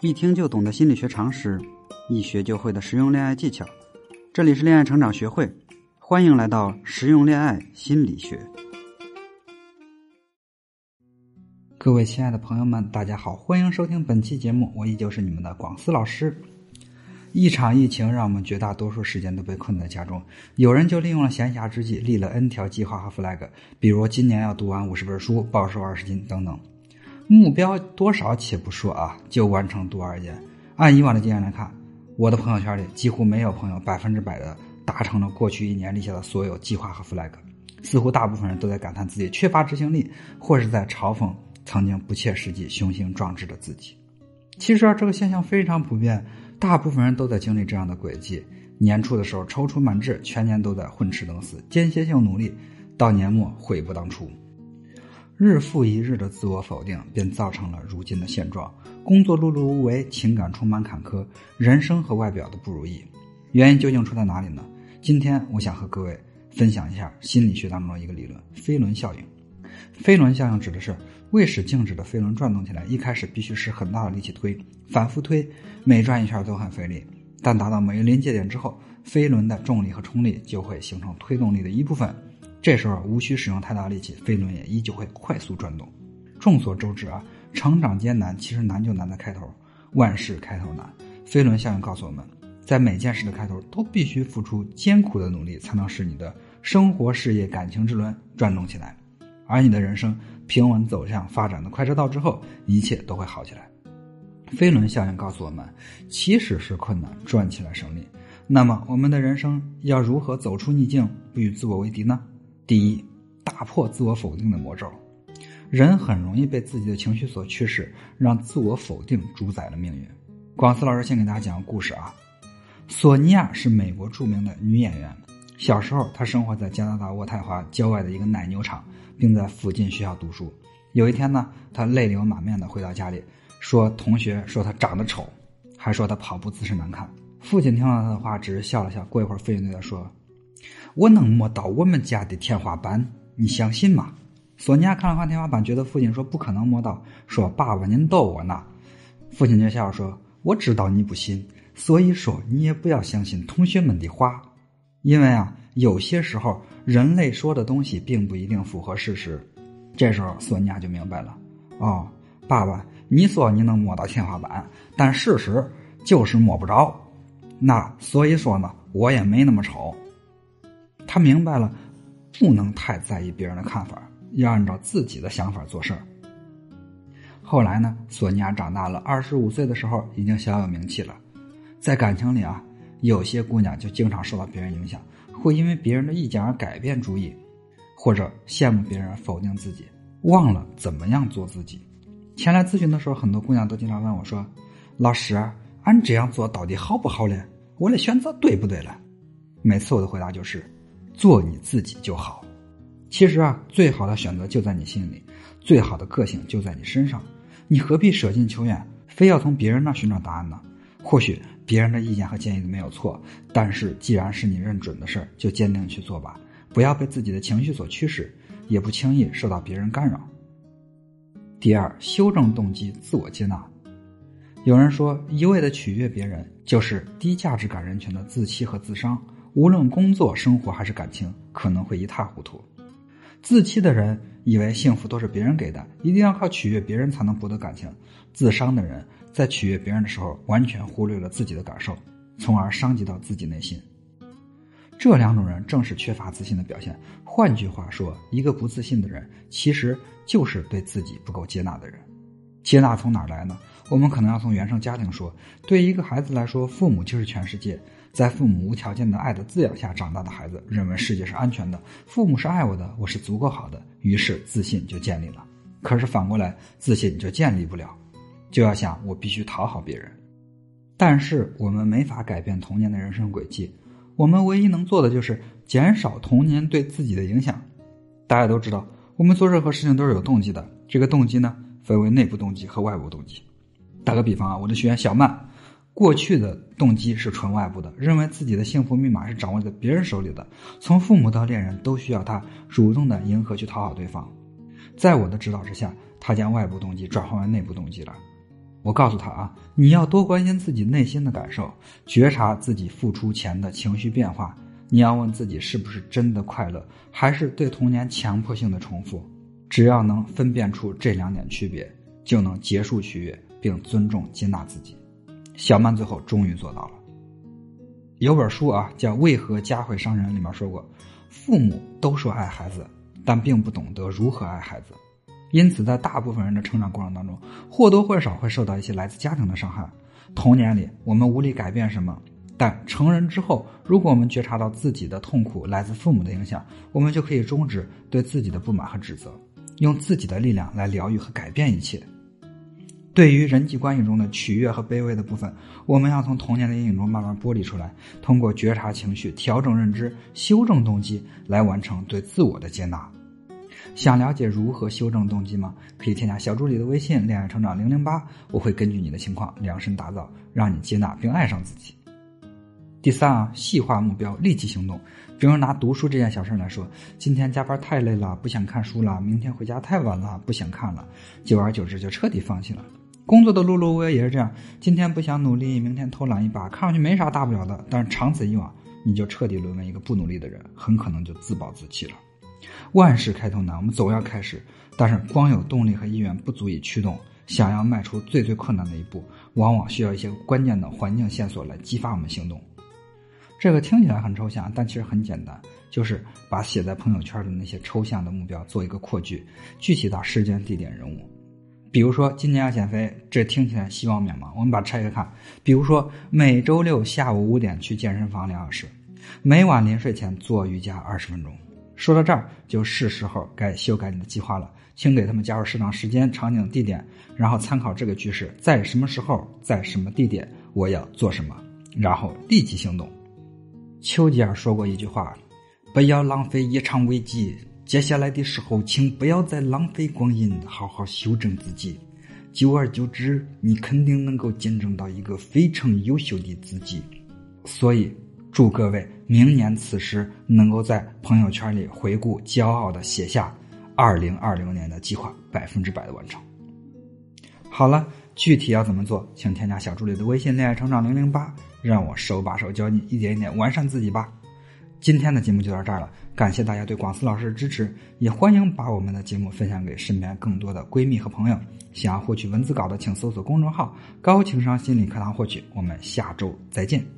一听就懂的心理学常识，一学就会的实用恋爱技巧。这里是恋爱成长学会，欢迎来到实用恋爱心理学。各位亲爱的朋友们，大家好，欢迎收听本期节目，我依旧是你们的广思老师。一场疫情让我们绝大多数时间都被困在家中，有人就利用了闲暇之际，立了 N 条计划和 flag，比如今年要读完五十本书，暴瘦二十斤等等。目标多少且不说啊，就完成度而言，按以往的经验来看，我的朋友圈里几乎没有朋友百分之百的达成了过去一年立下的所有计划和 flag，似乎大部分人都在感叹自己缺乏执行力，或是在嘲讽曾经不切实际、雄心壮志的自己。其实啊，这个现象非常普遍，大部分人都在经历这样的轨迹：年初的时候踌躇满志，全年都在混吃等死、间歇性努力，到年末悔不当初。日复一日的自我否定，便造成了如今的现状。工作碌碌无为，情感充满坎坷，人生和外表的不如意。原因究竟出在哪里呢？今天我想和各位分享一下心理学当中的一个理论——飞轮效应。飞轮效应指的是，为使静止的飞轮转动起来，一开始必须使很大的力气推，反复推，每转一圈都很费力。但达到某一临界点之后，飞轮的重力和冲力就会形成推动力的一部分。这时候无需使用太大力气，飞轮也依旧会快速转动。众所周知啊，成长艰难，其实难就难在开头。万事开头难，飞轮效应告诉我们，在每件事的开头都必须付出艰苦的努力，才能使你的生活、事业、感情之轮转动起来。而你的人生平稳走向发展的快车道之后，一切都会好起来。飞轮效应告诉我们，起始是困难，转起来胜利。那么，我们的人生要如何走出逆境，不与自我为敌呢？第一，打破自我否定的魔咒。人很容易被自己的情绪所驱使，让自我否定主宰了命运。广思老师先给大家讲个故事啊。索尼娅是美国著名的女演员。小时候，她生活在加拿大渥太华郊外的一个奶牛场，并在附近学校读书。有一天呢，她泪流满面的回到家里，说同学说她长得丑，还说她跑步姿势难看。父亲听了她的话，只是笑了笑。过一会儿，父亲对她说。我能摸到我们家的天花板，你相信吗？索尼娅看了看天花板，觉得父亲说不可能摸到，说：“爸爸，您逗我呢。”父亲就笑说：“我知道你不信，所以说你也不要相信同学们的话，因为啊，有些时候人类说的东西并不一定符合事实。”这时候，索尼娅就明白了：“哦，爸爸，你说你能摸到天花板，但事实就是摸不着。那所以说呢，我也没那么丑。”他明白了，不能太在意别人的看法，要按照自己的想法做事儿。后来呢，索尼娅长大了，二十五岁的时候已经小有名气了。在感情里啊，有些姑娘就经常受到别人影响，会因为别人的意见而改变主意，或者羡慕别人否定自己，忘了怎么样做自己。前来咨询的时候，很多姑娘都经常问我说：“老师，俺这样做到底好不好嘞？我的选择对不对了？”每次我的回答就是。做你自己就好。其实啊，最好的选择就在你心里，最好的个性就在你身上。你何必舍近求远，非要从别人那寻找答案呢？或许别人的意见和建议没有错，但是既然是你认准的事儿，就坚定去做吧。不要被自己的情绪所驱使，也不轻易受到别人干扰。第二，修正动机，自我接纳。有人说，一味的取悦别人，就是低价值感人群的自欺和自伤。无论工作、生活还是感情，可能会一塌糊涂。自欺的人以为幸福都是别人给的，一定要靠取悦别人才能博得感情；自伤的人在取悦别人的时候，完全忽略了自己的感受，从而伤及到自己内心。这两种人正是缺乏自信的表现。换句话说，一个不自信的人，其实就是对自己不够接纳的人。接纳从哪儿来呢？我们可能要从原生家庭说。对一个孩子来说，父母就是全世界。在父母无条件的爱的滋养下长大的孩子，认为世界是安全的，父母是爱我的，我是足够好的，于是自信就建立了。可是反过来，自信就建立不了，就要想我必须讨好别人。但是我们没法改变童年的人生轨迹，我们唯一能做的就是减少童年对自己的影响。大家都知道，我们做任何事情都是有动机的，这个动机呢，分为内部动机和外部动机。打个比方啊，我的学员小曼。过去的动机是纯外部的，认为自己的幸福密码是掌握在别人手里的，从父母到恋人都需要他主动的迎合去讨好对方。在我的指导之下，他将外部动机转换为内部动机了。我告诉他啊，你要多关心自己内心的感受，觉察自己付出前的情绪变化。你要问自己是不是真的快乐，还是对童年强迫性的重复？只要能分辨出这两点区别，就能结束取悦并尊重接纳自己。小曼最后终于做到了。有本书啊，叫《为何家会伤人》，里面说过，父母都说爱孩子，但并不懂得如何爱孩子。因此，在大部分人的成长过程当中，或多或少会受到一些来自家庭的伤害。童年里，我们无力改变什么，但成人之后，如果我们觉察到自己的痛苦来自父母的影响，我们就可以终止对自己的不满和指责，用自己的力量来疗愈和改变一切。对于人际关系中的取悦和卑微的部分，我们要从童年的阴影中慢慢剥离出来，通过觉察情绪、调整认知、修正动机，来完成对自我的接纳。想了解如何修正动机吗？可以添加小助理的微信“恋爱成长零零八”，我会根据你的情况量身打造，让你接纳并爱上自己。第三啊，细化目标，立即行动。比如拿读书这件小事来说，今天加班太累了，不想看书了；明天回家太晚了，不想看了。久而久之，就彻底放弃了。工作的碌碌无为也是这样，今天不想努力，明天偷懒一把，看上去没啥大不了的，但是长此以往，你就彻底沦为一个不努力的人，很可能就自暴自弃了。万事开头难，我们总要开始，但是光有动力和意愿不足以驱动。想要迈出最最困难的一步，往往需要一些关键的环境线索来激发我们行动。这个听起来很抽象，但其实很简单，就是把写在朋友圈的那些抽象的目标做一个扩句，具体到时间、地点、人物。比如说，今年要减肥，这听起来希望渺茫。我们把它拆开看，比如说每周六下午五点去健身房两小时，每晚临睡前做瑜伽二十分钟。说到这儿，就是时候该修改你的计划了，请给他们加入适当时间、场景、地点，然后参考这个句式，在什么时候，在什么地点，我要做什么，然后立即行动。丘吉尔说过一句话：“不要浪费一场危机。”接下来的时候，请不要再浪费光阴，好好修正自己。久而久之，你肯定能够见证到一个非常优秀的自己。所以，祝各位明年此时能够在朋友圈里回顾，骄傲的写下二零二零年的计划，百分之百的完成。好了，具体要怎么做，请添加小助理的微信“恋爱成长零零八”，让我手把手教你，一点一点完善自己吧。今天的节目就到这儿了，感谢大家对广思老师的支持，也欢迎把我们的节目分享给身边更多的闺蜜和朋友。想要获取文字稿的，请搜索公众号“高情商心理课堂”获取。我们下周再见。